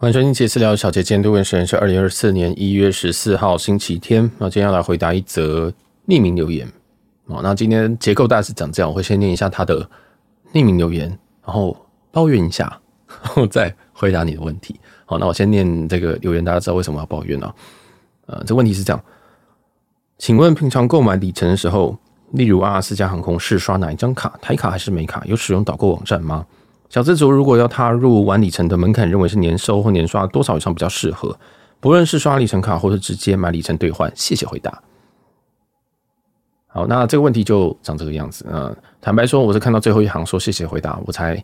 欢迎收听杰私聊小杰，今天录音时间是二零二四年一月十四号星期天。那今天要来回答一则匿名留言。哦，那今天结构大概是长这样，我会先念一下他的匿名留言，然后抱怨一下，然后再回答你的问题。好，那我先念这个留言，大家知道为什么要抱怨啊？呃，这问题是这样，请问平常购买里程的时候，例如阿拉斯加航空是刷哪一张卡？台卡还是美卡？有使用导购网站吗？小资族如果要踏入玩里程的门槛，认为是年收或年刷多少以上比较适合？不论是刷里程卡或是直接买里程兑换，谢谢回答。好，那这个问题就长这个样子。嗯，坦白说，我是看到最后一行说谢谢回答，我才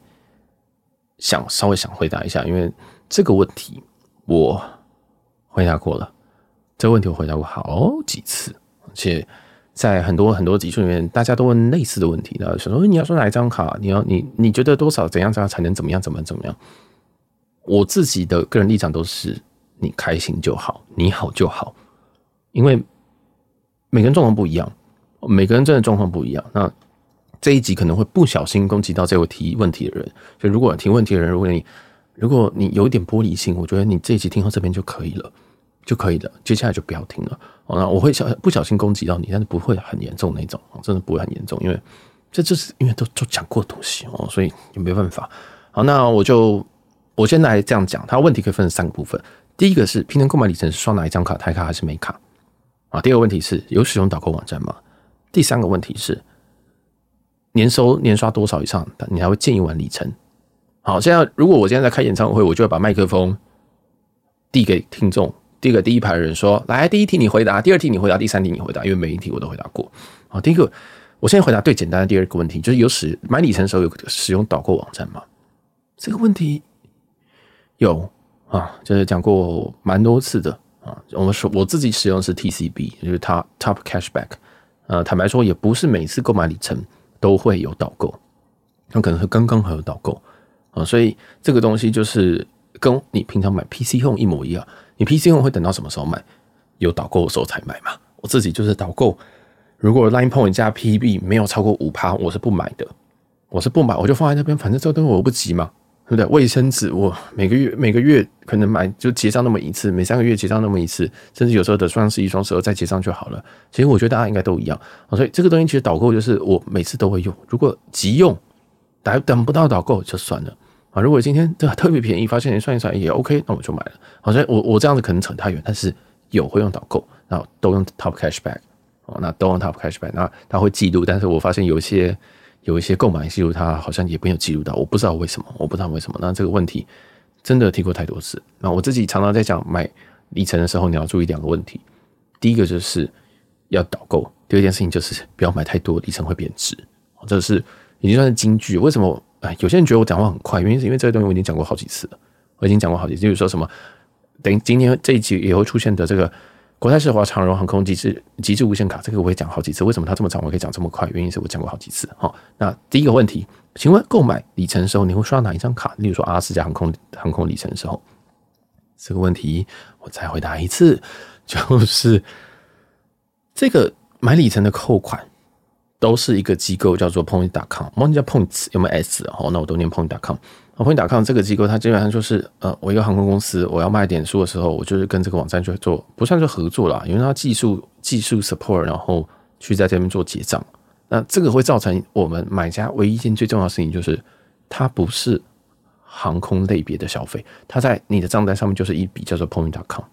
想稍微想回答一下，因为这个问题我回答过了，这个问题我回答过好几次，而且。在很多很多集数里面，大家都问类似的问题的，想说你要说哪一张卡？你要你你觉得多少怎样怎样才能怎么样怎么怎么样？我自己的个人立场都是你开心就好，你好就好，因为每个人状况不一样，每个人真的状况不一样。那这一集可能会不小心攻击到这位提问题的人，所以如果提问题的人，如果你如果你有一点玻璃心，我觉得你这一集听到这边就可以了。就可以了，接下来就不要听了。哦，那我会小不小心攻击到你，但是不会很严重那种，真的不会很严重，因为这就是因为都都讲过的东西哦，所以也没办法。好，那我就我先来这样讲，它问题可以分成三个部分。第一个是平常购买里程是刷哪一张卡，台卡还是美卡？啊，第二个问题是有使用导购网站吗？第三个问题是年收年刷多少以上，你还会建议玩里程？好，现在如果我现在在开演唱会，我就会把麦克风递给听众。第一个第一排的人说：“来，第一题你回答，第二题你回答，第三题你回答，因为每一题我都回答过。啊，第一个，我先回答最简单的第二个问题，就是有使买里程的时候有使用导购网站吗？这个问题有啊，就是讲过蛮多次的啊。我们说我自己使用的是 TCB，就是 Top Top Cashback。呃，坦白说，也不是每次购买里程都会有导购，那可能是刚刚好有导购啊，所以这个东西就是跟你平常买 PC Home 一模一样。”你 PC 用会等到什么时候买？有导购的时候才买嘛。我自己就是导购，如果 Line Point 加 PB 没有超过五趴，我是不买的。我是不买，我就放在那边，反正这个东西我不急嘛，对不对？卫生纸我每个月每个月可能买就结账那么一次，每三个月结账那么一次，甚至有时候的双十一、双十二再结账就好了。其实我觉得大家应该都一样，所以这个东西其实导购就是我每次都会用。如果急用，等等不到导购就算了。啊，如果今天这特别便宜，发现你算一算也 OK，那我就买了。好像我我这样子可能扯太远，但是有会用导购，然后都用 Top Cashback 哦，那都用 Top Cashback，那他会记录，但是我发现有一些有一些购买记录，他好像也没有记录到，我不知道为什么，我不知道为什么。那这个问题真的提过太多次。那我自己常常在讲买里程的时候，你要注意两个问题，第一个就是要导购，第二件事情就是不要买太多，里程会贬值。这是已经算是金句，为什么？哎，有些人觉得我讲话很快，原因是因为这个东西我已经讲过好几次了。我已经讲过好几次，就是说什么，等于今天这一集也会出现的这个国泰世华长荣航空极致极致无限卡，这个我也讲好几次。为什么它这么长，我可以讲这么快？原因是我讲过好几次。好，那第一个问题，请问购买里程的时候，你会刷哪一张卡？例如说阿拉斯加航空航空里程的时候，这个问题我再回答一次，就是这个买里程的扣款。都是一个机构叫做 Point.com，忘记叫 Points 有没有 S 哦？那我都念 Point.com。Point.com 这个机构，它基本上就是呃，我一个航空公司，我要卖点数的时候，我就是跟这个网站去做，不算是合作啦，因为它技术技术 support，然后去在这边做结账。那这个会造成我们买家唯一一件最重要的事情，就是它不是航空类别的消费，它在你的账单上面就是一笔叫做 Point.com，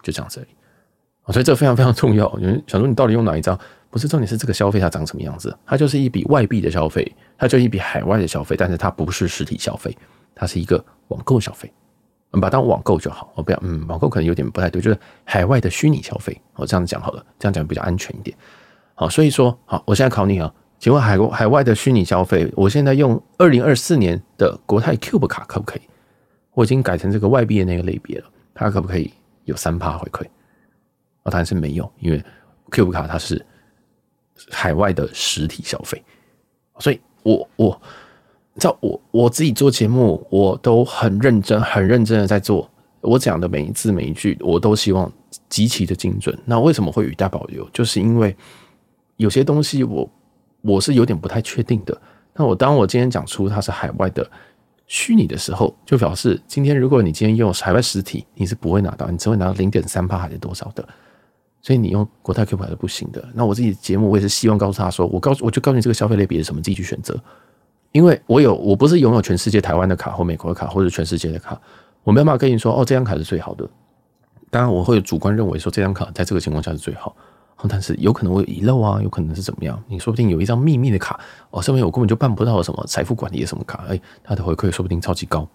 就这样子而已。所以这个非常非常重要。因为想说你到底用哪一张？不是重点是这个消费它长什么样子？它就是一笔外币的消费，它就一笔海外的消费，但是它不是实体消费，它是一个网购消费。我们把它当网购就好，我不要嗯，网购可能有点不太对，就是海外的虚拟消费。我这样讲好了，这样讲比较安全一点。好，所以说好，我现在考你啊，请问海海外的虚拟消费，我现在用二零二四年的国泰 Cube 卡可不可以？我已经改成这个外币的那个类别了，它可不可以有三趴回馈？啊，当然是没有，因为 Cube 卡它是。海外的实体消费，所以我我，在我我自己做节目，我都很认真、很认真的在做。我讲的每一字每一句，我都希望极其的精准。那为什么会语带保留？就是因为有些东西我我是有点不太确定的。那我当我今天讲出它是海外的虚拟的时候，就表示今天如果你今天用海外实体，你是不会拿到，你只会拿到零点三趴还是多少的。所以你用国泰 Q 牌是不行的。那我自己节目我也是希望告诉他说，我告诉我就告诉你这个消费类别是什么，自己去选择。因为我有我不是拥有全世界台湾的卡或美国的卡或者全世界的卡，我没有办法跟你说哦，这张卡是最好的。当然我会主观认为说这张卡在这个情况下是最好。但是有可能会有遗漏啊，有可能是怎么样？你说不定有一张秘密的卡哦，上面我根本就办不到什么财富管理的什么卡，哎，它的回馈说不定超级高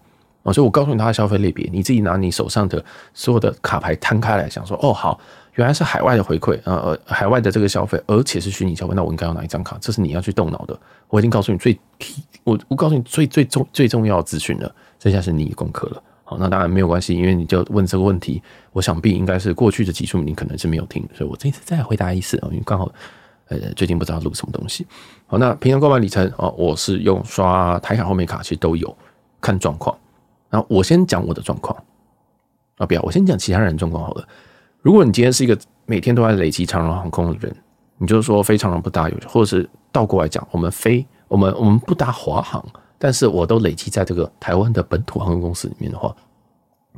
哦。所以我告诉你它的消费类别，你自己拿你手上的所有的卡牌摊开来想说，哦，好，原来是海外的回馈啊，呃，海外的这个消费，而且是虚拟消费，那我应该要哪一张卡？这是你要去动脑的。我已经告诉你最我我告诉你最最重最重要的资讯了，这下是你功课了。好，那当然没有关系，因为你就问这个问题，我想必应该是过去的集数你可能是没有听，所以我这次再回答一次啊，因为刚好呃最近不知道录什么东西。好，那平常购买里程哦，我是用刷台卡后面卡，其实都有看状况。那我先讲我的状况啊，不要，我先讲其他人状况好了。如果你今天是一个每天都在累积长荣航空的人，你就是说非常荣不搭有，或者是倒过来讲，我们飞我们我们不搭华航。但是我都累积在这个台湾的本土航空公司里面的话，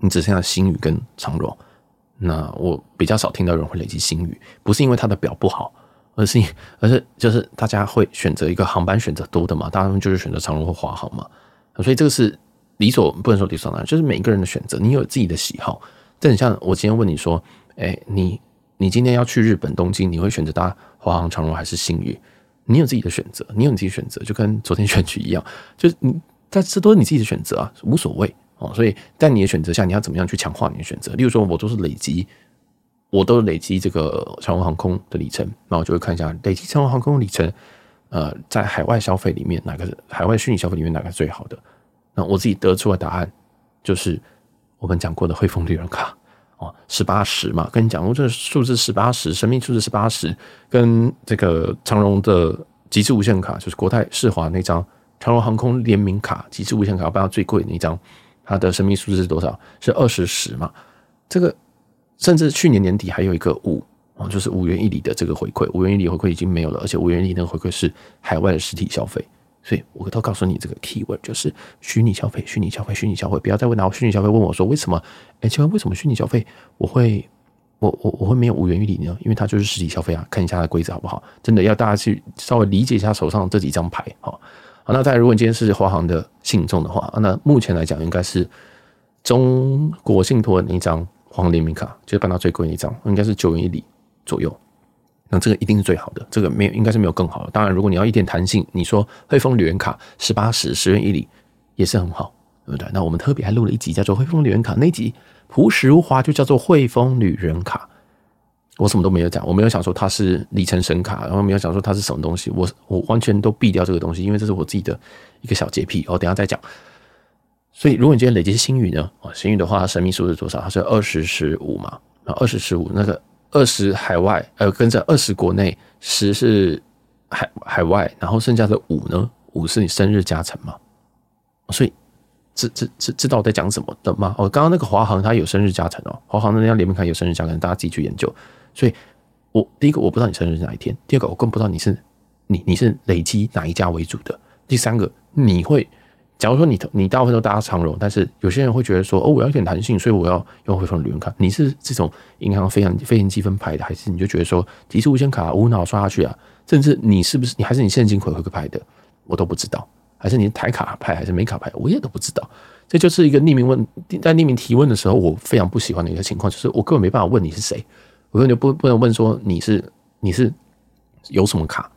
你只剩下星宇跟长荣。那我比较少听到人会累积星宇，不是因为它的表不好，而是 而是就是大家会选择一个航班选择多的嘛，大家就是选择长荣或华航嘛。所以这个是理所不能说理所当然，就是每一个人的选择，你有自己的喜好。这很像我今天问你说，哎，你你今天要去日本东京，你会选择搭华航、长荣还是星宇？你有自己的选择，你有你自己选择，就跟昨天选举一样，就是你，但这都是你自己的选择啊，无所谓哦。所以在你的选择下，你要怎么样去强化你的选择？例如说，我都是累积，我都累积这个长荣航空的里程，那我就会看一下累积长荣航空的里程，呃，在海外消费里面哪个海外虚拟消费里面哪个是最好的？那我自己得出的答案就是我们讲过的汇丰旅人卡。哦，十八十嘛，跟你讲过这数字十八十，神秘数字十八十，跟这个长荣的极致无限卡，就是国泰世华那张长荣航空联名卡，极致无限卡，我不知道最贵那张，它的神秘数字是多少？是二十十嘛？这个甚至去年年底还有一个五哦，就是五元一里的这个回馈，五元一里回馈已经没有了，而且五元一里那个回馈是海外的实体消费。所以我都告诉你这个 keyword 就是虚拟消费，虚拟消费，虚拟消费，不要再问拿虚拟消费问我说为什么？哎，请问为什么虚拟消费我会我我我会没有五元一里呢？因为它就是实体消费啊，看一下它的规则好不好？真的要大家去稍微理解一下手上这几张牌，好，好，那再如果你今天是华航的信众的话，那目前来讲应该是中国信托的那张黄联名卡，就是办到最贵的一张，应该是九元一里左右。那这个一定是最好的，这个没有，应该是没有更好的。当然，如果你要一点弹性，你说汇丰旅人卡十八十十元一里也是很好，对不对？那我们特别还录了一集叫做汇丰旅人卡，那集朴实无华，就叫做汇丰旅人卡。我什么都没有讲，我没有想说它是里程神卡，然后没有想说它是什么东西，我我完全都避掉这个东西，因为这是我自己的一个小洁癖。我等下再讲。所以，如果你今天累积是星宇呢？哦，星宇的话，神秘数是多少？它是二十十五嘛？啊，二十十五那个。二十海外，呃，跟着二十国内，十是海海外，然后剩下的五呢？五是你生日加成嘛？所以，知知知知道我在讲什么的吗？哦，刚刚那个华航它有生日加成哦，华航的那张联名卡有生日加成，大家自己去研究。所以我第一个我不知道你生日是哪一天，第二个我更不知道你是你你是累积哪一家为主的，第三个你会。假如说你你大部分都搭长荣，但是有些人会觉得说，哦，我要一点弹性，所以我要用汇丰旅人卡。你是这种银行非常非常积分派的，还是你就觉得说极致无限卡无脑刷下去啊？甚至你是不是你还是你现金回馈派的，我都不知道。还是你台卡派还是美卡派，我也都不知道。这就是一个匿名问，在匿名提问的时候，我非常不喜欢的一个情况，就是我根本没办法问你是谁，我根本就不不能问说你是你是有什么卡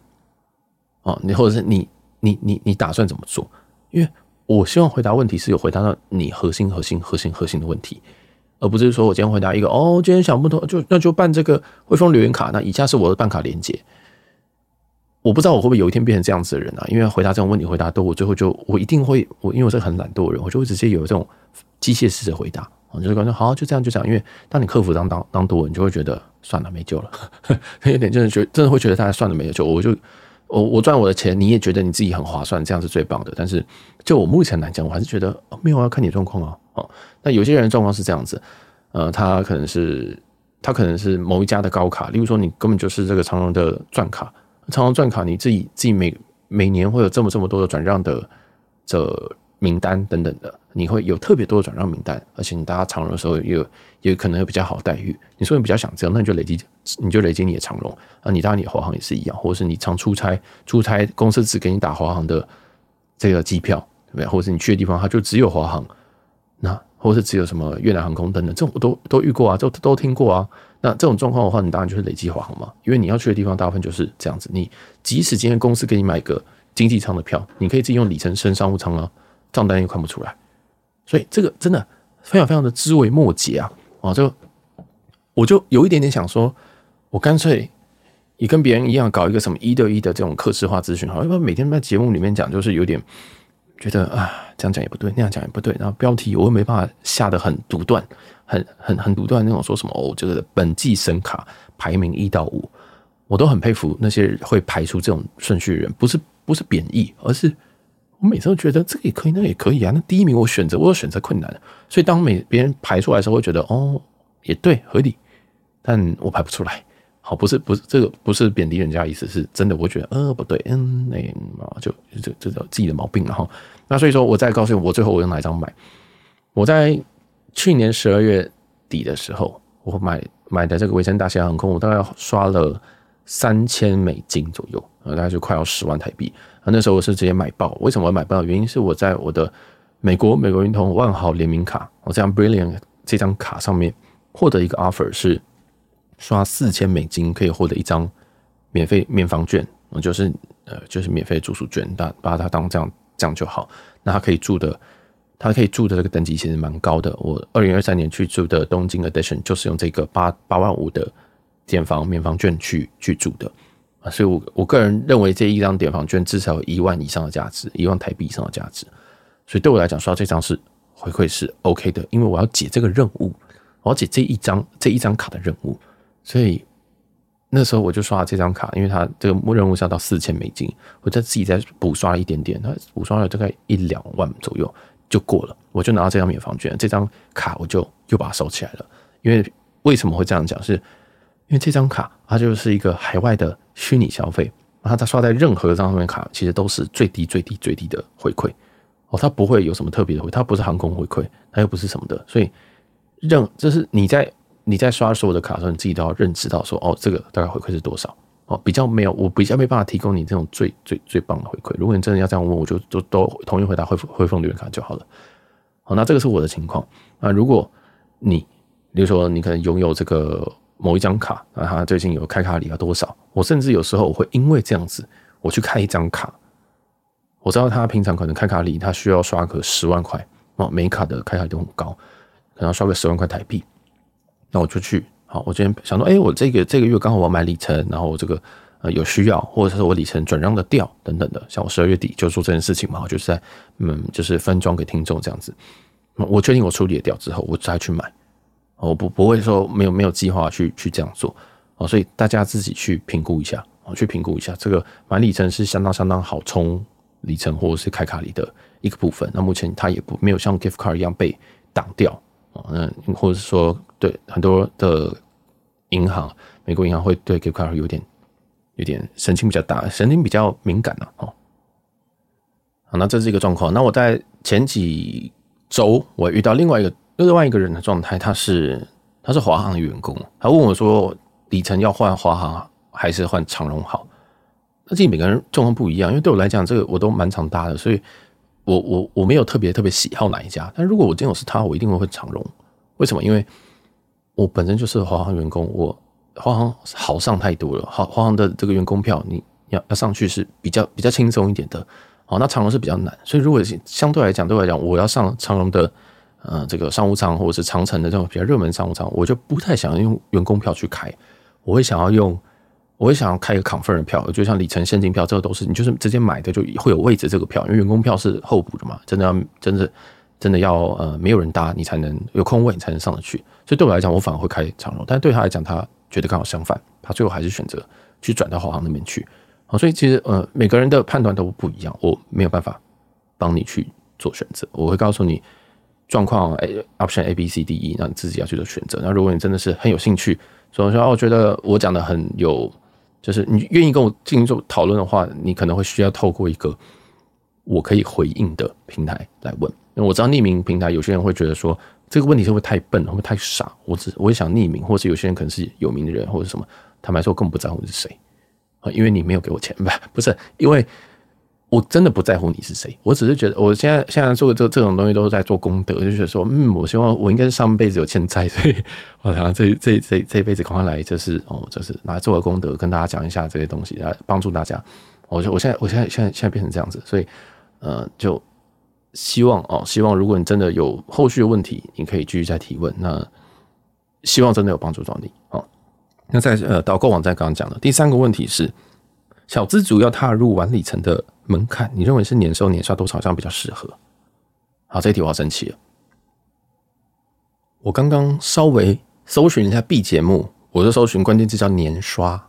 哦，你或者是你你你你打算怎么做？因为。我希望回答问题是有回答到你核心、核心、核心、核心的问题，而不是说我今天回答一个哦，今天想不通就那就办这个汇丰留言卡，那以下是我的办卡连接。我不知道我会不会有一天变成这样子的人啊？因为回答这种问题回答多，我最后就我一定会我因为我是很懒惰的人，我就会直接有这种机械式的回答，我就感觉好就这样就这样。因为当你客服当当当多，你就会觉得算了没救了，有点真的觉得真的会觉得大家算了没有救，我就。我我赚我的钱，你也觉得你自己很划算，这样是最棒的。但是就我目前来讲，我还是觉得没有要看你状况啊。哦，那有些人状况是这样子，呃，他可能是他可能是某一家的高卡，例如说你根本就是这个长隆的钻卡，长隆钻卡你自己自己每每年会有这么这么多的转让的这名单等等的，你会有特别多的转让名单，而且你大家长荣的时候也有也可能有比较好的待遇。你说你比较想这样，那你就累积，你就累积你的长荣啊。你当然你华航也是一样，或者是你常出差，出差公司只给你打华航的这个机票，对不对？或者是你去的地方它就只有华航，那或者是只有什么越南航空等等，这种我都都遇过啊，都都听过啊。那这种状况的话，你当然就是累积华航嘛，因为你要去的地方大部分就是这样子。你即使今天公司给你买个经济舱的票，你可以自己用里程升商务舱啊。账单又看不出来，所以这个真的非常非常的枝微末节啊！啊，就我就有一点点想说，我干脆也跟别人一样搞一个什么一对一的这种客制化咨询，好，要不然每天在节目里面讲，就是有点觉得啊，这样讲也不对，那样讲也不对，然后标题我又没办法下得很独断，很很很独断那种，说什么哦，这个本季神卡排名一到五，我都很佩服那些会排出这种顺序的人，不是不是贬义，而是。我每次都觉得这个也可以，那个也可以啊。那第一名我选择，我有选择困难，所以当每别人排出来的时候，会觉得哦，也对，合理。但我排不出来，好，不是不是这个不是贬低人家的意思，是真的，我觉得呃不对，嗯，那就就这叫自己的毛病了哈。那所以说，我再告诉你，我最后我用哪一张买？我在去年十二月底的时候，我买买的这个维珍大西洋航空，我大概刷了三千美金左右，大概就快要十万台币。啊，那时候我是直接买爆。为什么我买爆？原因是我在我的美国美国运通万豪联名卡，我这张 Brilliant 这张卡上面获得一个 offer 是刷四千美金可以获得一张免费免房券，我就是呃就是免费住宿券，但把它当这样这样就好。那他可以住的，他可以住的这个等级其实蛮高的。我二零二三年去住的东京 Edition 就是用这个八八万五的点房免房券去去住的。啊，所以我我个人认为这一张点房券至少有一万以上的价值，一万台币以上的价值。所以对我来讲，刷这张是回馈是 OK 的，因为我要解这个任务，我要解这一张这一张卡的任务。所以那时候我就刷了这张卡，因为它这个任务是要到四千美金，我再自己再补刷了一点点，它补刷了大概一两万左右就过了，我就拿到这张免房券，这张卡我就又把它收起来了。因为为什么会这样讲？是因为这张卡它就是一个海外的。虚拟消费，然后他刷在任何一张上面卡，其实都是最低最低最低的回馈哦，它不会有什么特别的回，它不是航空回馈，它又不是什么的，所以任就是你在你在刷所有的卡的时候，你自己都要认知到说哦，这个大概回馈是多少哦，比较没有，我比较没办法提供你这种最最最棒的回馈。如果你真的要这样问，我就都都统一回答汇汇丰旅游卡就好了。好，那这个是我的情况。那如果你比如说你可能拥有这个。某一张卡，啊，他最近有开卡礼要多少？我甚至有时候我会因为这样子，我去开一张卡。我知道他平常可能开卡礼他需要刷个十万块哦，每卡的开卡都很高，可能刷个十万块台币。那我就去，好，我今天想说，哎，我这个这个月刚好我要买里程，然后我这个呃有需要，或者是我里程转让的掉等等的。像我十二月底就做这件事情嘛，我就是在嗯，就是分装给听众这样子。我确定我处理掉之后，我再去买。我不不会说没有没有计划去去这样做哦，所以大家自己去评估一下哦，去评估一下这个买里程是相当相当好充里程或者是开卡里的一个部分。那目前它也不没有像 gift card 一样被挡掉啊，那或者是说对很多的银行，美国银行会对 gift card 有点有点神经比较大，神经比较敏感了哦。好，那这是一个状况。那我在前几周我遇到另外一个。另外一个人的状态，他是他是华航的员工，他问我说：“里程要换华航还是换长荣好？”那其实每个人状况不一样，因为对我来讲，这个我都蛮常搭的，所以我我我没有特别特别喜好哪一家。但如果我今天我是他，我一定会换长荣。为什么？因为我本身就是华航员工，我华航好上太多了。好华航的这个员工票，你要要上去是比较比较轻松一点的。好，那长荣是比较难，所以如果相对来讲，对我来讲，我要上长荣的。呃，这个商务舱或者是长城的这种比较热门商务舱，我就不太想用员工票去开，我会想要用，我会想要开一个 confirm 的票，就像里程现金票，这个都是你就是直接买的就会有位置这个票，因为员工票是候补的嘛，真的要真的真的要呃没有人搭你才能有空位你才能上得去，所以对我来讲，我反而会开长荣，但对他来讲，他觉得刚好相反，他最后还是选择去转到华航那边去，好，所以其实呃每个人的判断都不一样，我没有办法帮你去做选择，我会告诉你。状况 A option A B C D E，那你自己要去做选择。那如果你真的是很有兴趣，所以说我觉得我讲的很有，就是你愿意跟我进行做讨论的话，你可能会需要透过一个我可以回应的平台来问。因为我知道匿名平台有些人会觉得说这个问题是会太笨，会不会太傻？我只我也想匿名，或是有些人可能是有名的人或者什么，坦白说我根本不在乎你是谁啊，因为你没有给我钱吧？不是，因为我真的不在乎你是谁，我只是觉得我现在现在做的这这种东西都是在做功德，就觉得说，嗯，我希望我应该是上辈子有欠债，所以 我想这这这这辈子赶快来，就是哦，就是拿来做个功德，跟大家讲一下这些东西，来帮助大家。我就我现在我现在现在现在变成这样子，所以呃就。希望哦，希望如果你真的有后续的问题，你可以继续再提问。那希望真的有帮助到你哦。那在呃导购网站刚刚讲的第三个问题是，小资主要踏入完里程的门槛，你认为是年收年刷多少这样比较适合？好，这一题我要生气了。我刚刚稍微搜寻一下 B 节目，我就搜寻关键字叫年刷，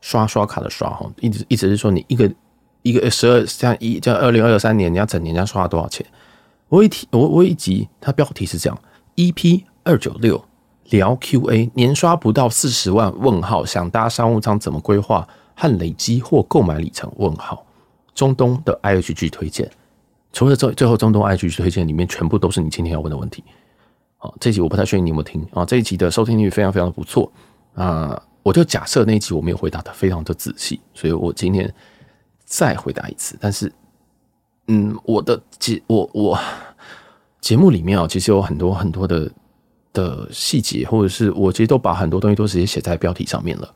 刷刷卡的刷哈，意思意思是说你一个。一个十二像一叫二零二三年，你要整年要刷多少钱？我一提我我一集，它标题是这样：EP 二九六聊 QA，年刷不到四十万？问号想搭商务舱怎么规划和累积或购买里程？问号中东的 IHG 推荐，除了最最后中东 IHG 推荐里面全部都是你今天要问的问题。好，这集我不太确定你有没有听啊？这一集的收听率非常非常的不错啊！我就假设那一集我没有回答的非常的仔细，所以我今天。再回答一次，但是，嗯，我的节我我节目里面啊，其实有很多很多的的细节，或者是我其实都把很多东西都直接写在标题上面了。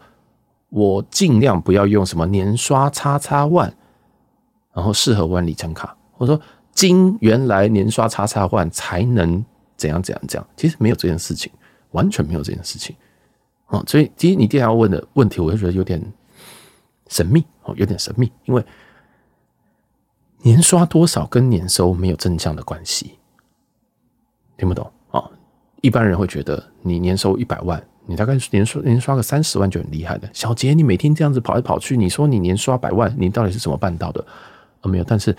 我尽量不要用什么年刷叉叉万，然后适合玩里程卡，或者说金原来年刷叉叉万才能怎样怎样怎样，其实没有这件事情，完全没有这件事情。哦，所以其实你第二要问的问题，我就觉得有点。神秘哦，有点神秘，因为年刷多少跟年收没有正向的关系，听不懂啊？一般人会觉得你年收一百万，你大概年刷年刷个三十万就很厉害了。小杰，你每天这样子跑来跑去，你说你年刷百万，你到底是怎么办到的？没有，但是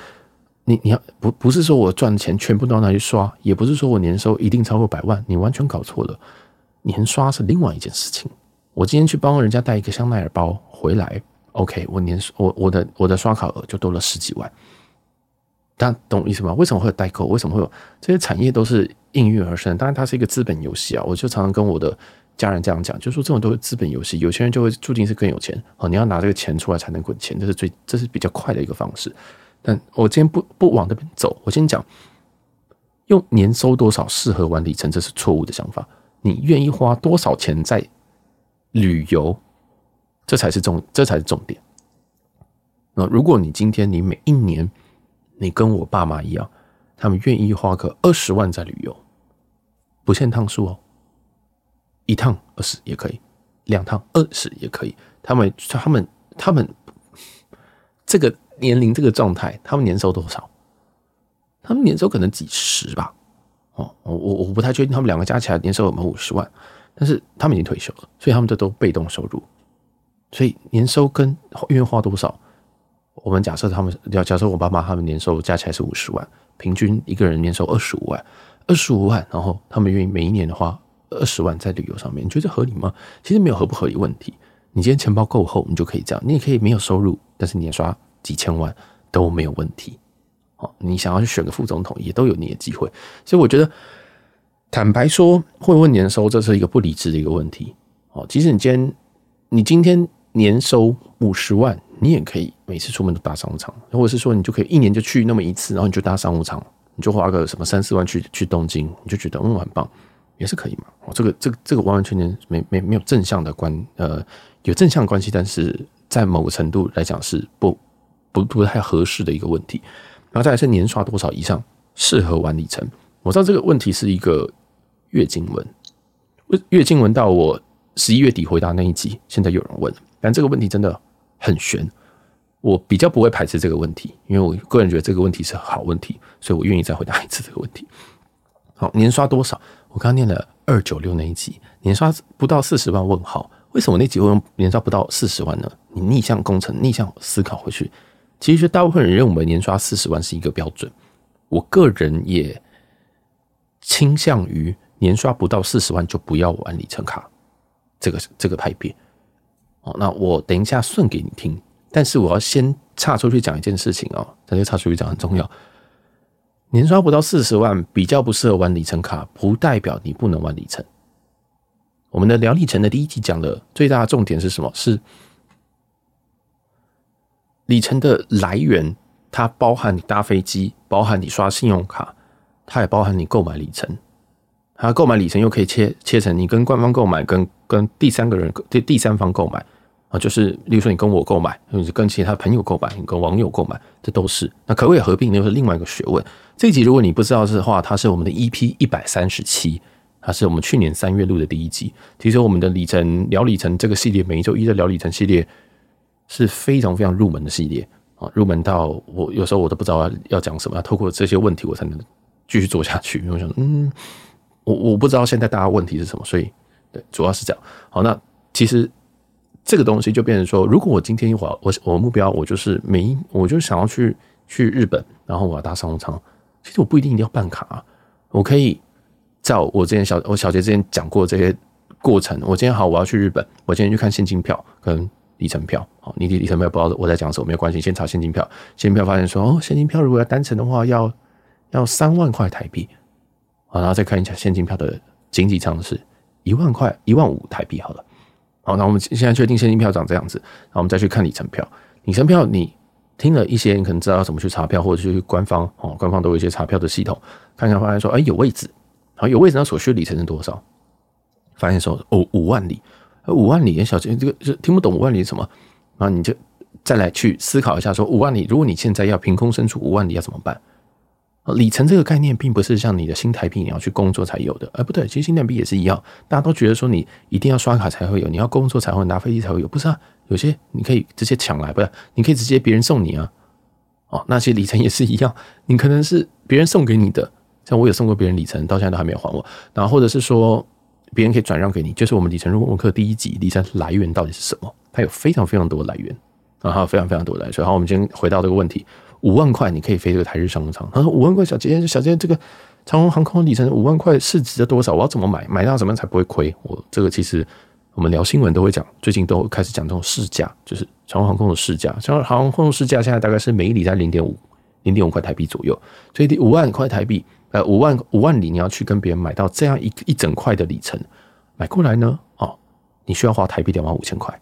你你要不不是说我赚的钱全部都拿去刷，也不是说我年收一定超过百万，你完全搞错了。年刷是另外一件事情。我今天去帮人家带一个香奈儿包回来。OK，我年我我的我的刷卡额就多了十几万，大家懂我意思吗？为什么会有代购？为什么会有这些产业都是应运而生？当然，它是一个资本游戏啊！我就常常跟我的家人这样讲，就说这种都是资本游戏，有钱人就会注定是更有钱哦。你要拿这个钱出来才能滚钱，这是最这是比较快的一个方式。但我今天不不往那边走，我先讲用年收多少适合玩里程，这是错误的想法。你愿意花多少钱在旅游？这才是重，这才是重点。那如果你今天你每一年，你跟我爸妈一样，他们愿意花个二十万在旅游，不限趟数哦，一趟二十也可以，两趟二十也可以。他们他们他们这个年龄这个状态，他们年收多少？他们年收可能几十吧。哦，我我我不太确定他们两个加起来年收有没有五十万，但是他们已经退休了，所以他们这都被动收入。所以年收跟愿意花多少？我们假设他们，假假设我爸妈他们年收加起来是五十万，平均一个人年收二十五万，二十五万，然后他们愿意每一年的花二十万在旅游上面，你觉得合理吗？其实没有合不合理问题。你今天钱包够厚，你就可以这样。你也可以没有收入，但是你也刷几千万都没有问题。哦，你想要去选个副总统，也都有你的机会。所以我觉得，坦白说，会问年收，这是一个不理智的一个问题。哦，其实你今天，你今天。年收五十万，你也可以每次出门都搭商务舱，或者是说你就可以一年就去那么一次，然后你就搭商务舱，你就花个什么三四万去去东京，你就觉得嗯很棒，也是可以嘛。哦，这个这个这个完完全全没没没有正向的关呃有正向关系，但是在某个程度来讲是不不不太合适的一个问题。然后再来是年刷多少以上适合玩里程？我知道这个问题是一个月经文，月经文到我十一月底回答那一集，现在有人问。但这个问题真的很悬，我比较不会排斥这个问题，因为我个人觉得这个问题是好问题，所以我愿意再回答一次这个问题。好，年刷多少？我刚念了二九六那一集，年刷不到四十万？问号？为什么那集会年刷不到四十万呢？你逆向工程，逆向思考回去，其实大部分人认为年刷四十万是一个标准，我个人也倾向于年刷不到四十万就不要玩里程卡，这个这个派别。哦，那我等一下顺给你听，但是我要先岔出去讲一件事情哦，这就岔出去讲很重要。年刷不到四十万，比较不适合玩里程卡，不代表你不能玩里程。我们的聊里程的第一集讲的最大的重点是什么？是里程的来源，它包含你搭飞机，包含你刷信用卡，它也包含你购买里程。它购买里程又可以切切成你跟官方购买，跟跟第三个人第第三方购买啊，就是例如说你跟我购买，你是跟其他朋友购买，你跟网友购买，这都是。那可不可以合并？那又是另外一个学问。这一集如果你不知道的话，它是我们的 EP 一百三十七。它是我们去年三月录的第一集。其实我们的里程聊里程这个系列，每一周一的聊里程系列是非常非常入门的系列啊，入门到我有时候我都不知道要讲什么，要透过这些问题我才能继续做下去。因为我想，嗯，我我不知道现在大家问题是什么，所以对，主要是这样。好，那其实这个东西就变成说，如果我今天我我我目标我就是每一我就想要去去日本，然后我要搭商务舱，其实我不一定一定要办卡啊，我可以。照我之前小我小杰之前讲过这些过程，我今天好，我要去日本，我今天去看现金票跟里程票。好，你的里程票不知道我在讲什么，没有关系，先查现金票。现金票发现说，哦，现金票如果要单程的话，要要三万块台币。好，然后再看一下现金票的经济舱是一万块，一万五台币。好了，好，那我们现在确定现金票长这样子，然后我们再去看里程票。里程票你听了一些，你可能知道要怎么去查票，或者去官方哦，官方都有一些查票的系统，看看发现说，哎，有位置。好，有位置，那所需里程是多少？发现说哦，五万里，五万里，小杰这个是听不懂五万里是什么，然后你就再来去思考一下，说五万里，如果你现在要凭空生出五万里要怎么办？里程这个概念并不是像你的新台币你要去工作才有的，哎，不对，其实新台币也是一样，大家都觉得说你一定要刷卡才会有，你要工作才会拿飞机才会有，不是啊？有些你可以直接抢来，不是？你可以直接别人送你啊，哦，那些里程也是一样，你可能是别人送给你的。像我有送过别人里程，到现在都还没有还我。然后或者是说，别人可以转让给你，就是我们里程入门课第一集，里程来源到底是什么？它有非常非常多的来源啊，还有非常非常多的来源。好，我们先回到这个问题：五万块你可以飞这个台日商务舱。他说五万块，小杰，小杰，这个长荣航空里程五万块市值的多少？我要怎么买？买到什么才不会亏？我这个其实我们聊新闻都会讲，最近都开始讲这种市价，就是长荣航空的市价。长荣航空的市价现在大概是每一里在零点五零点五块台币左右，所以五万块台币。呃，五万五万里，你要去跟别人买到这样一一整块的里程，买过来呢？哦，你需要花台币两万五千块，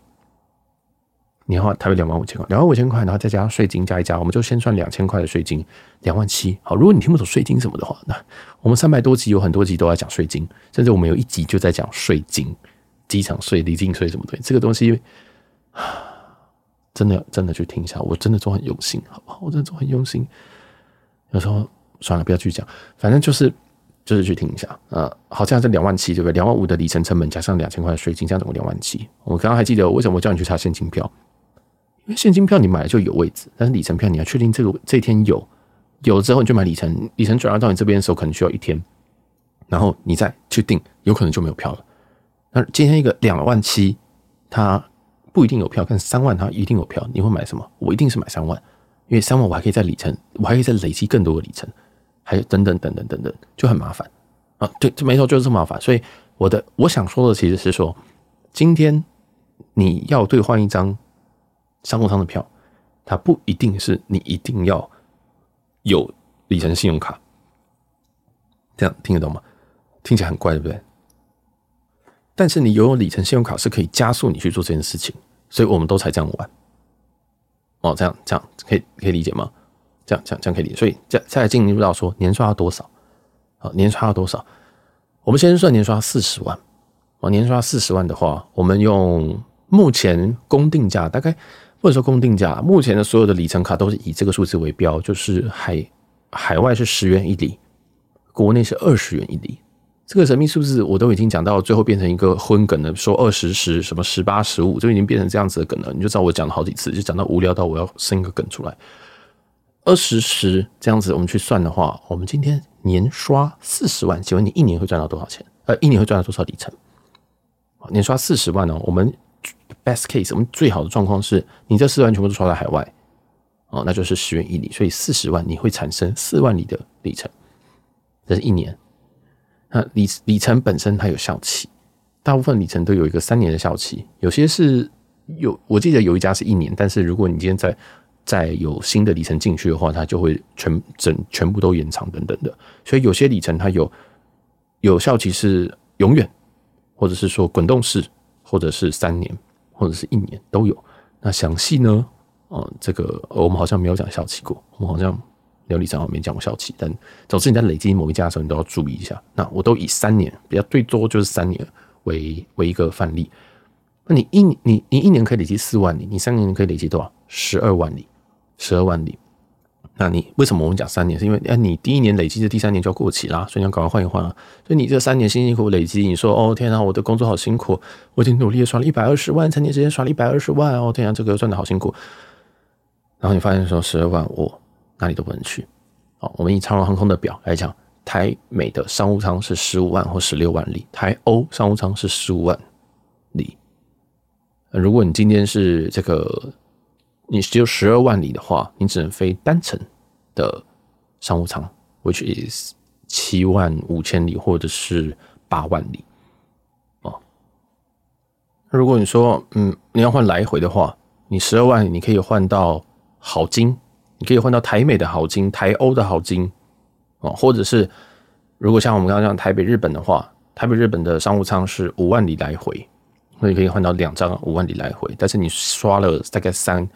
你要花台币两万五千块，两万五千块，然后再加上税金加一加，我们就先算两千块的税金，两万七。好，如果你听不懂税金什么的话，那我们三百多集有很多集都在讲税金，甚至我们有一集就在讲税金、机场税、离境税什么的。这个东西真的真的去听一下，我真的做很用心，好不好？我真的做很用心，有时候。算了，不要去讲，反正就是就是去听一下。呃，好像是两万七，对不对？两万五的里程成本加上两千块的税金，这样总共两万七。我刚刚还记得为什么我叫你去查现金票，因为现金票你买了就有位置，但是里程票你要确定这个这天有，有之后你就买里程，里程转让到你这边的时候可能需要一天，然后你再去订，有可能就没有票了。那今天一个两万七，它不一定有票，但三万它一定有票，你会买什么？我一定是买三万，因为三万我还可以在里程，我还可以再累积更多的里程。还有等等等等等等，就很麻烦啊！对，这没错，就是这么麻烦。所以我的我想说的其实是说，今天你要兑换一张商务舱的票，它不一定是你一定要有里程信用卡。这样听得懂吗？听起来很怪，对不对？但是你拥有里程信用卡是可以加速你去做这件事情，所以我们都才这样玩。哦，这样这样可以可以理解吗？这样这样这样可以理解，所以再再来进入到说年刷要多少？好，年刷要多少？我们先算年刷四十万。哦，年刷四十万的话，我们用目前公定价，大概或者说公定价，目前的所有的里程卡都是以这个数字为标，就是海海外是十元一里，国内是二十元一里。这个神秘数字我都已经讲到最后变成一个荤梗了，说二十十什么十八十五，就已经变成这样子的梗了。你就知道我讲了好几次，就讲到无聊到我要生一个梗出来。二十十这样子，我们去算的话，我们今天年刷四十万，请问你一年会赚到多少钱？呃，一年会赚到多少里程？年刷四十万呢？我们 best case，我们最好的状况是你这四万全部都刷在海外，哦，那就是十元一里，所以四十万你会产生四万里的里程，这是一年。那里里程本身它有效期，大部分里程都有一个三年的效期，有些是有，我记得有一家是一年，但是如果你今天在再有新的里程进去的话，它就会全整全部都延长等等的。所以有些里程它有有效期是永远，或者是说滚动式，或者是三年，或者是一年都有。那详细呢？哦、嗯，这个我们好像没有讲效期过，我们好像聊里程好像没讲过效期。但总之你在累积某一家的时候，你都要注意一下。那我都以三年，比较最多就是三年为为一个范例。那你一你你一年可以累积四万里，你三年可以累积多少？十二万里，十二万里。那你为什么我们讲三年？是因为哎，你第一年累积的第三年就要过期啦，所以你要赶快换一换啊。所以你这三年辛辛苦苦累积，你说哦天啊，我的工作好辛苦，我已经努力的刷了一百二十万，三年时间刷了一百二十万哦天啊，这个赚的好辛苦。然后你发现说十二万，我哪里都不能去。好，我们以长荣航空的表来讲，台美的商务舱是十五万或十六万里，台欧商务舱是十五万里。如果你今天是这个，你只有十二万里的话，你只能飞单程的商务舱，which is 七万五千里或者是八万里。如果你说，嗯，你要换来回的话，你十二万你可以换到豪金，你可以换到台美的豪金、台欧的豪金，哦，或者是如果像我们刚刚讲台北日本的话，台北日本的商务舱是五万里来回。那你可以换到两张五万里来回，但是你刷了大概三，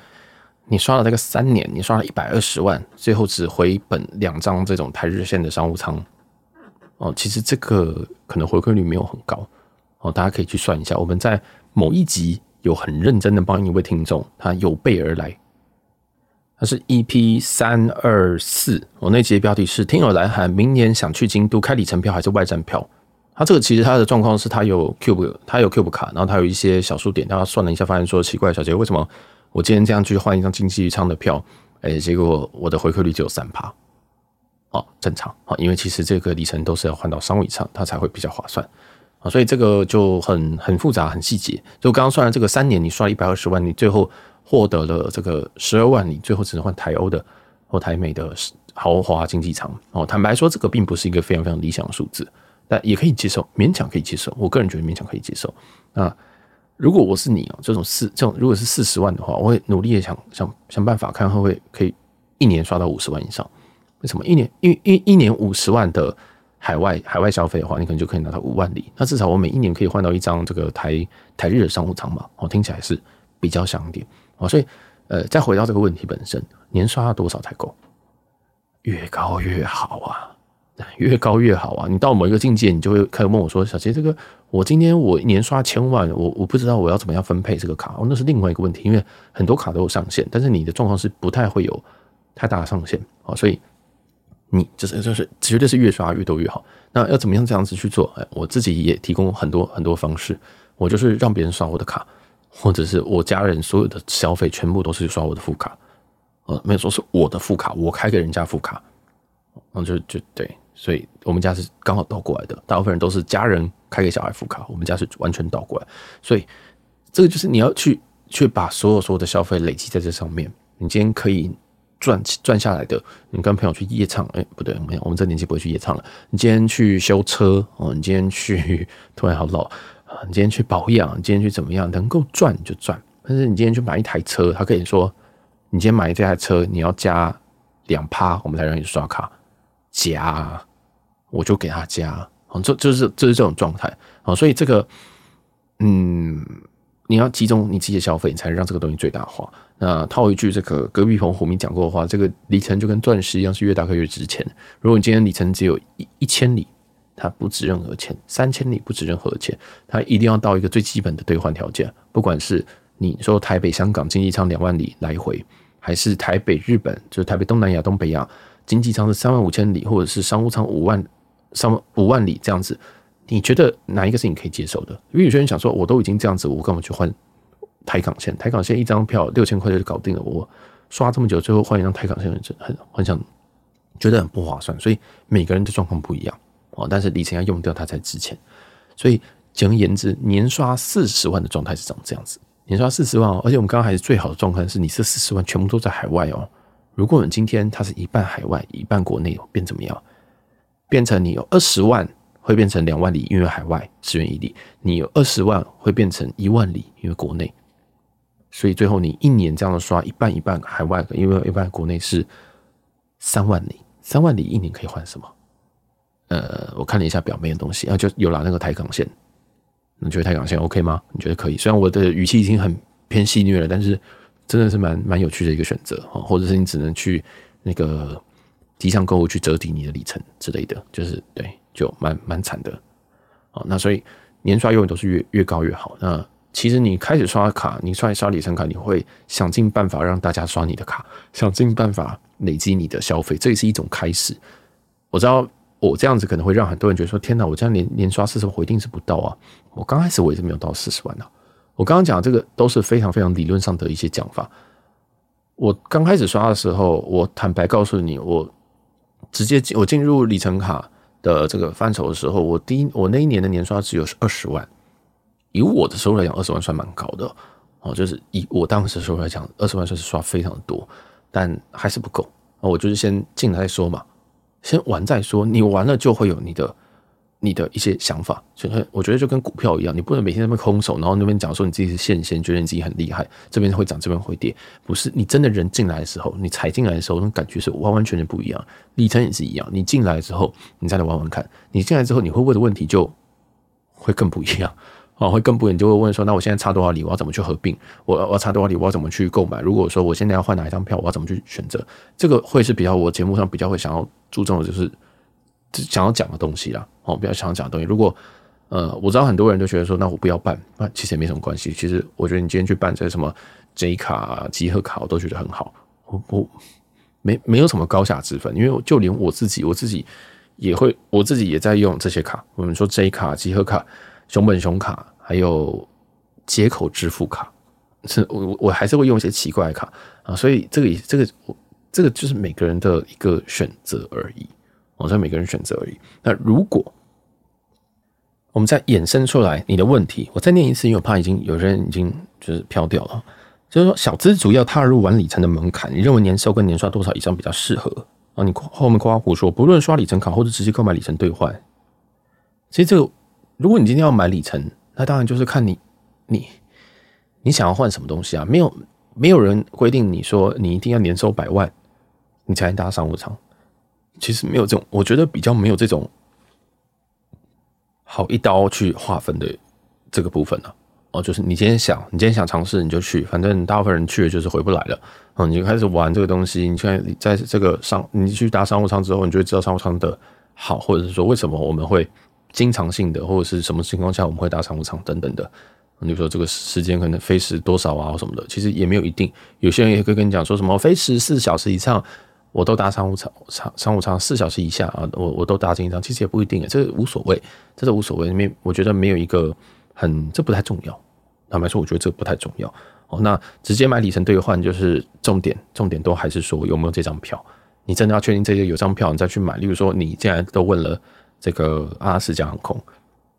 你刷了大概三年，你刷了一百二十万，最后只回本两张这种台日线的商务舱，哦，其实这个可能回馈率没有很高哦，大家可以去算一下。我们在某一集有很认真的帮一位听众，他有备而来，它是 EP 三二四，我那集的标题是“听友来函，明年想去京都开里程票还是外站票？”它这个其实它的状况是它有 Cube，它有 Cube 卡，然后它有一些小数点，它算了一下，发现说奇怪，小杰为什么我今天这样去换一张经济舱的票，哎，结果我的回馈率只有三趴，哦，正常，哦，因为其实这个里程都是要换到商务舱，它才会比较划算，啊，所以这个就很很复杂，很细节。就刚刚算了这个三年，你刷一百二十万，你最后获得了这个十二万，里最后只能换台欧的或台美的豪华经济舱，哦，坦白说，这个并不是一个非常非常理想的数字。但也可以接受，勉强可以接受。我个人觉得勉强可以接受。那如果我是你哦，这种四这种如果是四十万的话，我会努力的想想想办法，看会不会可以一年刷到五十万以上。为什么？一年一一一年五十万的海外海外消费的话，你可能就可以拿到五万里。那至少我每一年可以换到一张这个台台日的商务舱嘛。哦，听起来是比较香一点哦。所以呃，再回到这个问题本身，年刷多少才够？越高越好啊。越高越好啊！你到某一个境界，你就会开始问我说：“小杰，这个我今天我年刷千万，我我不知道我要怎么样分配这个卡。”哦，那是另外一个问题，因为很多卡都有上限，但是你的状况是不太会有太大的上限啊，所以你就是就是绝对是越刷越多越好。那要怎么样这样子去做？哎，我自己也提供很多很多方式，我就是让别人刷我的卡，或者是我家人所有的消费全部都是刷我的副卡，呃，没有说是我的副卡，我开给人家副卡，然后就就对。所以我们家是刚好倒过来的，大部分人都是家人开给小孩副卡，我们家是完全倒过来。所以这个就是你要去去把所有所有的消费累积在这上面。你今天可以赚赚下来的，你跟朋友去夜唱，哎，不对，我们我们这年纪不会去夜唱了。你今天去修车哦，你今天去突然好老你今天去保养，你今天去怎么样，能够赚就赚。但是你今天去买一台车，他可以说你今天买这台车，你要加两趴，我们才让你刷卡加。我就给他加，哦，这就是就是这种状态，哦，所以这个，嗯，你要集中你自己的消费，你才能让这个东西最大化。那套一句这个隔壁棚虎明讲过的话，这个里程就跟钻石一样，是越大颗越值钱。如果你今天里程只有一一千里，它不值任何钱；三千里不值任何钱，它一定要到一个最基本的兑换条件，不管是你说台北、香港经济舱两万里来回，还是台北、日本，就是台北东南亚、东北亚经济舱是三万五千里，或者是商务舱五万。上五万里这样子，你觉得哪一个是你可以接受的？因为有些人想说，我都已经这样子，我干嘛去换台港线？台港线一张票六千块就搞定了，我刷这么久，最后换一张台港线，很很很想觉得很不划算。所以每个人的状况不一样哦，但是里程要用掉它才值钱。所以简而言之，年刷四十万的状态是长这样子，年刷四十万哦，而且我们刚刚还是最好的状态是，你这四十万全部都在海外哦。如果你今天它是一半海外一半国内，变怎么样？变成你有二十万会变成两万里，因为海外十元一里；你有二十万会变成一万里，因为国内。所以最后你一年这样的刷一半一半海外，因为一半国内是三万里，三万里一年可以换什么？呃，我看了一下表面的东西，然后就有了那个台港线。你觉得台港线 OK 吗？你觉得可以？虽然我的语气已经很偏戏谑了，但是真的是蛮蛮有趣的一个选择哈。或者是你只能去那个机上购物去折抵你的里程之类的，就是对，就蛮蛮惨的。哦，那所以年刷永远都是越越高越好。那其实你开始刷卡，你刷刷里程卡，你会想尽办法让大家刷你的卡，想尽办法累积你的消费，这也是一种开始。我知道。我这样子可能会让很多人觉得说：“天哪，我这样年年刷四十万，我一定是不到啊！”我刚开始我也是没有到四十万的。我刚刚讲这个都是非常非常理论上的一些讲法。我刚开始刷的时候，我坦白告诉你，我直接进我进入里程卡的这个范畴的时候，我第一我那一年的年刷只有二十万。以我的收入来讲，二十万算蛮高的哦。就是以我当时收入来讲，二十万算是刷非常的多，但还是不够。我就是先进来再说嘛。先玩再说，你玩了就会有你的你的一些想法。所以我觉得就跟股票一样，你不能每天在那边空手，然后那边讲说你自己是线先，觉得你自己很厉害，这边会涨，这边会跌。不是，你真的人进来的时候，你踩进来的时候，那种感觉是完完全全不一样。里程也是一样，你进来之后，你再来玩玩看。你进来之后，你会问的问题就会更不一样。哦，会更不远，就会问说，那我现在差多少里，我要怎么去合并？我我差多少里，我要怎么去购买？如果说我现在要换哪一张票，我要怎么去选择？这个会是比较我节目上比较会想要注重的，就是想要讲的东西啦。哦，比较想要讲的东西。如果呃，我知道很多人都觉得说，那我不要办，那其实也没什么关系。其实我觉得你今天去办这些什么 J 卡、集合卡，我都觉得很好。我我没没有什么高下之分，因为就连我自己，我自己也会，我自己也在用这些卡。我们说 J 卡、集合卡、熊本熊卡。还有接口支付卡，是我我还是会用一些奇怪的卡啊，所以这个也这个我这个就是每个人的一个选择而已，我说每个人选择而已。那如果我们再衍生出来你的问题，我再念一次，因为我怕已经有些人已经就是飘掉了。就是说，小资主要踏入玩里程的门槛，你认为年收跟年刷多少以上比较适合啊？你后面括弧说，不论刷里程卡或者直接购买里程兑换，其实这个如果你今天要买里程。那当然就是看你，你，你想要换什么东西啊？没有，没有人规定你说你一定要年收百万，你才能搭商务舱。其实没有这种，我觉得比较没有这种好一刀去划分的这个部分呢。哦，就是你今天想，你今天想尝试，你就去，反正大部分人去了就是回不来了。嗯，你就开始玩这个东西。你现在在这个商，你去搭商务舱之后，你就会知道商务舱的好，或者是说为什么我们会。经常性的或者是什么情况下我们会搭商务舱等等的，你说这个时间可能飞时多少啊什么的，其实也没有一定。有些人也可以跟你讲说什么飞十四小时以上，我都搭商务舱，商商务舱四小时以下啊，我我都搭经济舱，其实也不一定，这无所谓，这个无所谓。没，我觉得没有一个很，这不太重要。坦白说，我觉得这不太重要。哦，那直接买里程兑换就是重点，重点都还是说有没有这张票。你真的要确定这些有张票，你再去买。例如说，你既然都问了。这个阿拉斯加航空，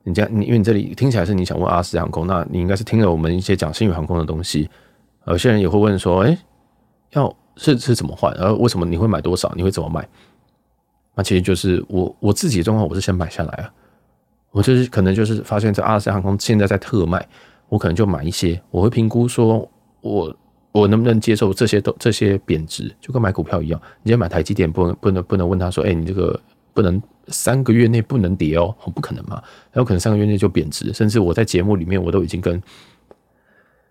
你这样，你因为你这里听起来是你想问阿拉斯加航空，那你应该是听了我们一些讲星宇航空的东西。有些人也会问说，哎，要是是怎么换？然后为什么你会买多少？你会怎么买？那其实就是我我自己的状况，我是先买下来啊。我就是可能就是发现这阿拉斯加航空现在在特卖，我可能就买一些。我会评估说我我能不能接受这些都这些贬值，就跟买股票一样。你今天买台积电，不能不能不能问他说，哎，你这个不能。三个月内不能跌哦，不可能嘛？有可能三个月内就贬值，甚至我在节目里面我都已经跟，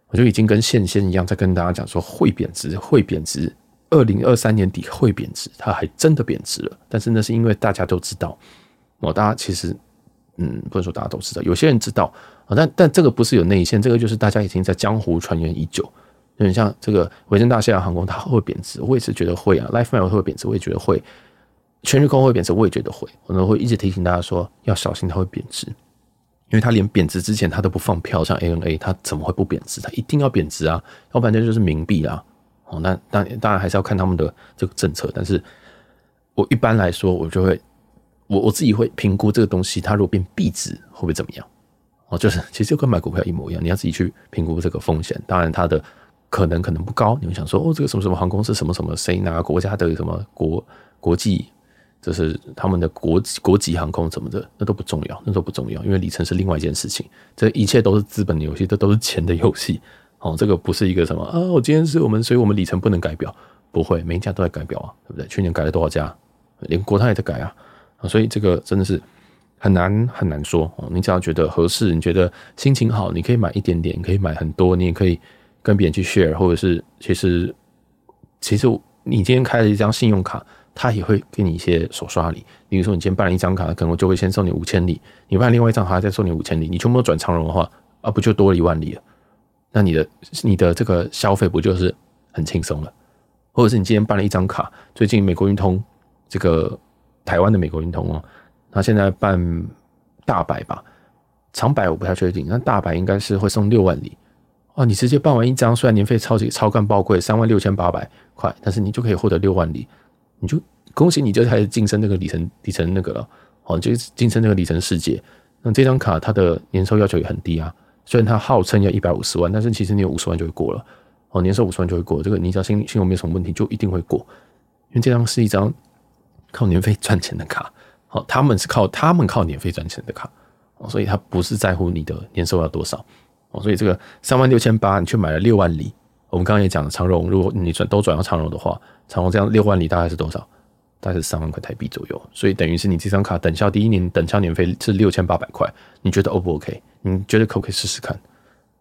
我就已经跟线仙一样在跟大家讲说会贬值，会贬值，二零二三年底会贬值，它还真的贬值了。但是那是因为大家都知道，哦，大家其实，嗯，不能说大家都知道，有些人知道啊，但但这个不是有内线，这个就是大家已经在江湖传言已久。有点像这个维珍大西洋航空，它会贬值，我也是觉得会啊 Life Mile 会贬值，我也觉得会。全日空会贬值，我也觉得会，可能会一直提醒大家说要小心它会贬值，因为它连贬值之前它都不放票，像 ANA 它怎么会不贬值？它一定要贬值啊，要不然就是冥币啊。哦，那当当然还是要看他们的这个政策，但是我一般来说我就会我我自己会评估这个东西，它如果变币值会不会怎么样？哦，就是其实就跟买股票一模一样，你要自己去评估这个风险。当然它的可能可能不高，你会想说哦，这个什么什么航空是什么什么谁哪个国家的什么国国际。这是他们的国国籍航空什么的，那都不重要，那都不重要，因为里程是另外一件事情。这一切都是资本的游戏，这都是钱的游戏。哦，这个不是一个什么啊，我今天是我们，所以我们里程不能改表，不会，每一家都在改表啊，对不对？去年改了多少家，连国泰也在改啊，啊，所以这个真的是很难很难说哦。你只要觉得合适，你觉得心情好，你可以买一点点，你可以买很多，你也可以跟别人去 share，或者是其实其实你今天开了一张信用卡。他也会给你一些手刷礼，比如说你今天办了一张卡，可能我就会先送你五千里；你办另外一张卡，再送你五千里。你全部都转长荣的话，啊，不就多了一万里了？那你的你的这个消费不就是很轻松了？或者是你今天办了一张卡，最近美国运通这个台湾的美国运通哦，他现在办大白吧，长白我不太确定，那大白应该是会送六万里哦。你直接办完一张，虽然年费超级超干爆贵，三万六千八百块，但是你就可以获得六万里。你就恭喜你，就开始晋升那个里程里程那个了，哦，就晋升那个里程世界。那这张卡它的年收要求也很低啊，虽然它号称要一百五十万，但是其实你有五十万就会过了，哦，年收五十万就会过。这个你只要信信用没有什么问题，就一定会过。因为这张是一张靠年费赚钱的卡，哦，他们是靠他们靠年费赚钱的卡，哦，所以他不是在乎你的年收要多少，哦，所以这个三万六千八，你去买了六万里。我们刚刚也讲了，长荣，如果你转都转到长荣的话，长荣这样六万里大概是多少？大概是三万块台币左右。所以等于是你这张卡等效第一年等效年费是六千八百块，你觉得 O 不 OK？你觉得可不可以试试看？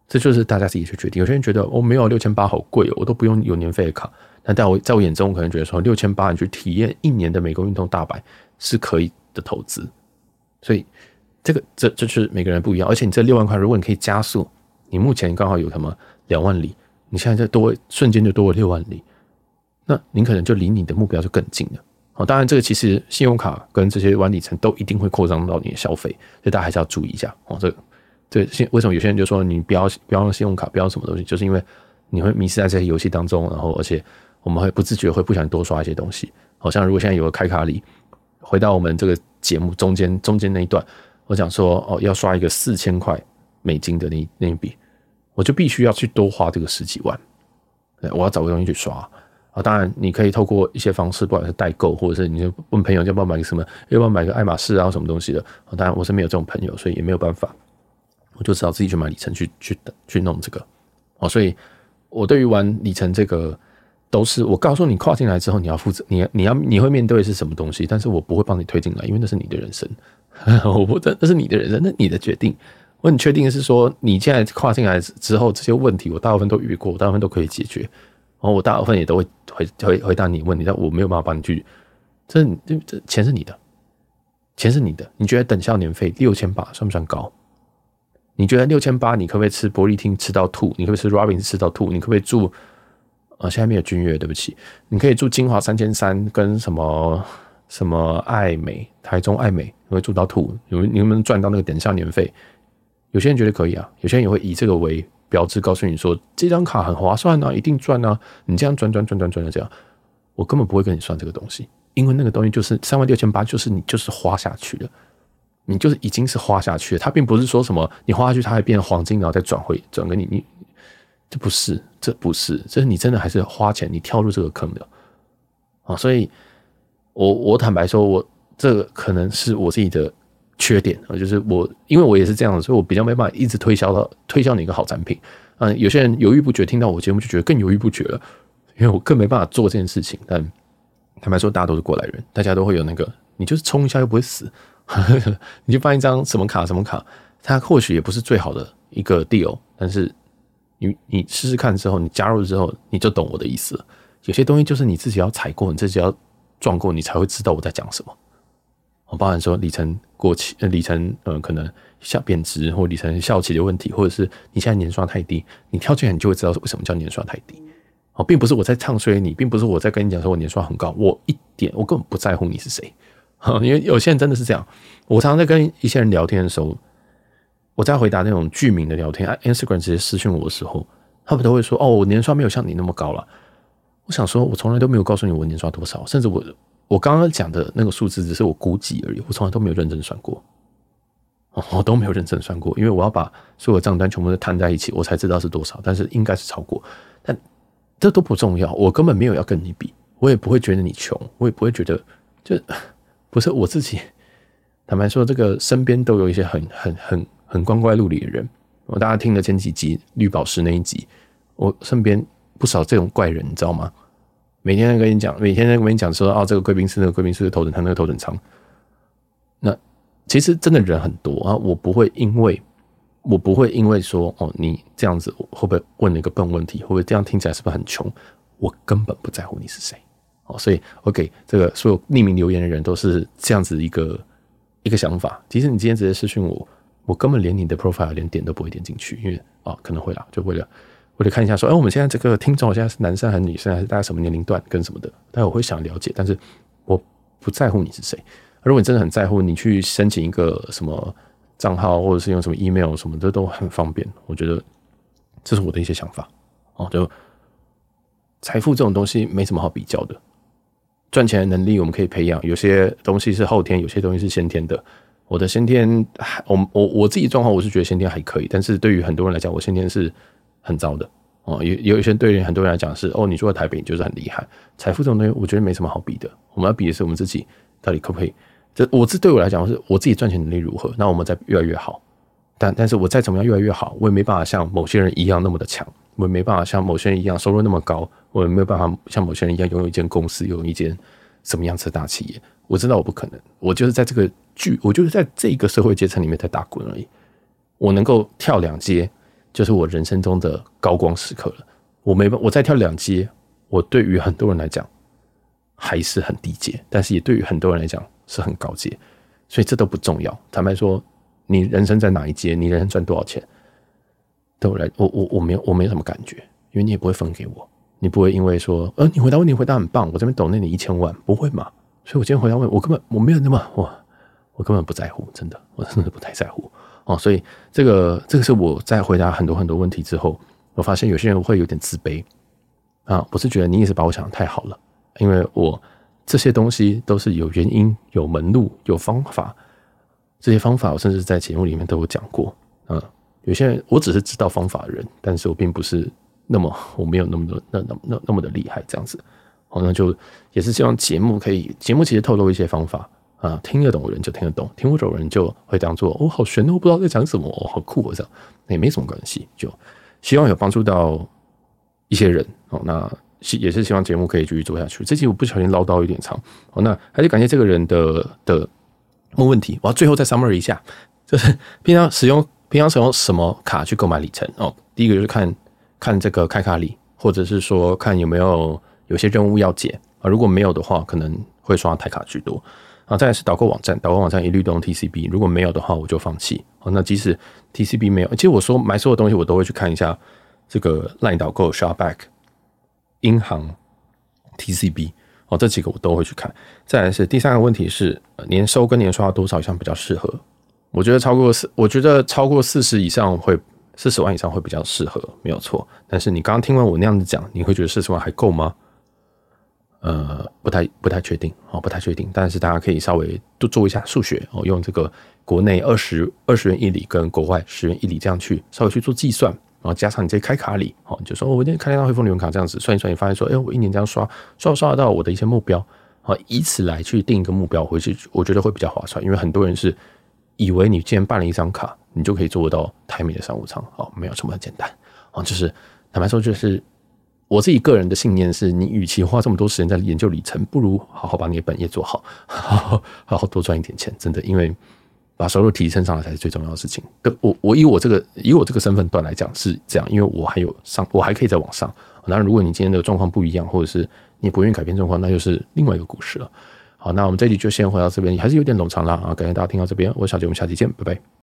这就是大家自己去决定。有些人觉得哦，没有六千八好贵哦，我都不用有年费的卡。但在我在我眼中，我可能觉得说六千八你去体验一年的美国运动大白是可以的投资。所以这个这这就是每个人不一样。而且你这六万块，如果你可以加速，你目前刚好有什么两万里。你现在就多瞬间就多了六万里，那您可能就离你的目标就更近了。好，当然这个其实信用卡跟这些玩里程都一定会扩张到你的消费，所以大家还是要注意一下。哦，这个这个为什么有些人就说你不要不要用信用卡，不要什么东西，就是因为你会迷失在这些游戏当中，然后而且我们会不自觉会不想多刷一些东西。好像如果现在有个开卡礼，回到我们这个节目中间中间那一段，我讲说哦要刷一个四千块美金的那那一笔。我就必须要去多花这个十几万，对我要找个东西去刷啊！当然，你可以透过一些方式，不管是代购，或者是你就问朋友要不要买个什么，要不要买个爱马仕啊，什么东西的。当然，我是没有这种朋友，所以也没有办法，我就只好自己去买里程去去去弄这个哦。所以，我对于玩里程这个，都是我告诉你跨进来之后你要负责，你你要你会面对的是什么东西，但是我不会帮你推进来，因为那是你的人生，我不，那是你的人生，那你的决定。我很确定的是说，你现在跨进来之后，这些问题我大部分都遇过，我大部分都可以解决，然后我大部分也都会回回回答你问题，但我没有办法帮你去。这这这钱是你的，钱是你的。你觉得等效年费六千八算不算高？你觉得六千八，你可不可以吃玻璃厅吃到吐？你可不可以吃 Robin 吃到吐？你可不可以住？啊、现在没有君悦，对不起。你可以住金华三千三跟什么什么爱美台中爱美，你会住到吐？你你能不能赚到那个等效年费？有些人觉得可以啊，有些人也会以这个为标志，告诉你说这张卡很划算啊，一定赚啊！你这样转转转转转的这样，我根本不会跟你算这个东西，因为那个东西就是三万六千八，就是你就是花下去了，你就是已经是花下去了，它并不是说什么你花下去它还变成黄金，然后再转回转给你，你这不是，这不是，这是你真的还是花钱，你跳入这个坑的啊！所以我我坦白说，我这个可能是我自己的。缺点啊，就是我，因为我也是这样的，所以我比较没办法一直推销到推销你一个好产品。嗯，有些人犹豫不决，听到我节目就觉得更犹豫不决了，因为我更没办法做这件事情。但坦白说，大家都是过来人，大家都会有那个，你就是冲一下又不会死，你就办一张什么卡什么卡，它或许也不是最好的一个 deal，但是你你试试看之后，你加入之后，你就懂我的意思了。有些东西就是你自己要踩过，你自己要撞过，你才会知道我在讲什么。我包含说里程过期，呃，里程呃可能效贬值，或里程效期的问题，或者是你现在年刷太低，你跳进来你就会知道为什么叫年刷太低。哦，并不是我在唱衰你，并不是我在跟你讲说我年刷很高，我一点我根本不在乎你是谁。因为有些人真的是这样。我常常在跟一些人聊天的时候，我在回答那种剧名的聊天，Instagram 直接私讯我的时候，他们都会说：“哦，我年刷没有像你那么高了。”我想说，我从来都没有告诉你我年刷多少，甚至我。我刚刚讲的那个数字只是我估计而已，我从来都没有认真算过，我都没有认真算过，因为我要把所有账单全部都摊在一起，我才知道是多少，但是应该是超过，但这都不重要，我根本没有要跟你比，我也不会觉得你穷，我也不会觉得就不是我自己。坦白说，这个身边都有一些很很很很光怪陆离的人，我大家听了前几集绿宝石那一集，我身边不少这种怪人，你知道吗？每天在跟你讲，每天在跟你讲说，哦，这个贵宾室，那个贵宾室的头等舱，那个头等舱。那其实真的人很多啊，我不会因为，我不会因为说，哦，你这样子会不会问了一个笨问题，会不会这样听起来是不是很穷？我根本不在乎你是谁，哦，所以我给这个所有匿名留言的人都是这样子一个一个想法。其实你今天直接私讯我，我根本连你的 profile 连点都不会点进去，因为啊、可能会啦，就为了。我得看一下，说，哎，我们现在这个听众现在是男生还是女生，还是大概什么年龄段跟什么的？但我会想了解，但是我不在乎你是谁。如果你真的很在乎，你去申请一个什么账号，或者是用什么 email 什么的都很方便。我觉得这是我的一些想法哦。就财富这种东西没什么好比较的，赚钱的能力我们可以培养，有些东西是后天，有些东西是先天的。我的先天，我我我自己状况，我是觉得先天还可以，但是对于很多人来讲，我先天是。很糟的哦，有有一些对于很多人来讲是哦，你住在台北你就是很厉害。财富这种东西，我觉得没什么好比的。我们要比的是我们自己到底可不可以？这我这对我来讲是我自己赚钱能力如何，那我们再越来越好。但但是我再怎么样越来越好，我也没办法像某些人一样那么的强，我也没办法像某些人一样收入那么高，我也没有办法像某些人一样拥有一间公司，拥有一间什么样子的大企业。我知道我不可能，我就是在这个剧，我就是在这个社会阶层里面在打滚而已。我能够跳两阶。就是我人生中的高光时刻了。我没办，我再跳两阶，我对于很多人来讲还是很低阶，但是也对于很多人来讲是很高阶，所以这都不重要。坦白说，你人生在哪一阶，你人生赚多少钱，对我来，我我我没有我没什么感觉，因为你也不会分给我，你不会因为说，呃，你回答问题回答很棒，我这边抖内你一千万，不会嘛？所以我今天回答问，我根本我没有那么我我根本不在乎，真的，我真的不太在乎。哦，所以这个这个是我在回答很多很多问题之后，我发现有些人会有点自卑啊。我是觉得你也是把我想的太好了，因为我这些东西都是有原因、有门路、有方法。这些方法我甚至在节目里面都有讲过。嗯，有些人我只是知道方法的人，但是我并不是那么我没有那么多那那那那么的厉害这样子。好，那就也是希望节目可以，节目其实透露一些方法。啊，听得懂的人就听得懂，听不懂的人就会当做哦，好玄哦，我不知道在讲什么哦，好酷哦，这样也没什么关系，就希望有帮助到一些人哦。那也是希望节目可以继续做下去。这期我不小心唠叨有点长哦，那还是感谢这个人的的问问题。我要最后再 summary 一下，就是平常使用平常使用什么卡去购买里程哦？第一个就是看看这个开卡礼，或者是说看有没有有些任务要解啊。如果没有的话，可能会刷台卡居多。啊，再来是导购网站，导购网站一律都用 TCB，如果没有的话，我就放弃。哦，那即使 TCB 没有，其实我说买所有东西，我都会去看一下这个 LINE 导购、Shopback、银行、TCB，哦，这几个我都会去看。再来是第三个问题是，年收跟年刷多少以上比较适合？我觉得超过四，我觉得超过四十以上会四十万以上会比较适合，没有错。但是你刚刚听完我那样子讲，你会觉得四十万还够吗？呃，不太不太确定哦，不太确定。但是大家可以稍微多做一下数学哦，用这个国内二十二十元一里跟国外十元一里这样去稍微去做计算，然后加上你这开卡里哦，你就说我今天开到汇丰联卡这样子算一算，你发现说，哎，我一年这样刷刷刷得到我的一些目标啊，以此来去定一个目标回去，我觉得会比较划算。因为很多人是以为你既然办了一张卡，你就可以做得到台美的商务舱哦，没有这么简单哦，就是坦白说就是。我自己个人的信念是，你与其花这么多时间在研究里程，不如好好把你的本业做好，好 好好多赚一点钱。真的，因为把收入提升上来才是最重要的事情。我我以我这个以我这个身份段来讲是这样，因为我还有上，我还可以再往上。当然，如果你今天的状况不一样，或者是你不愿意改变状况，那就是另外一个故事了。好，那我们这里就先回到这边，还是有点冗长了啊。感谢大家听到这边，我是小杰，我们下期见，拜拜。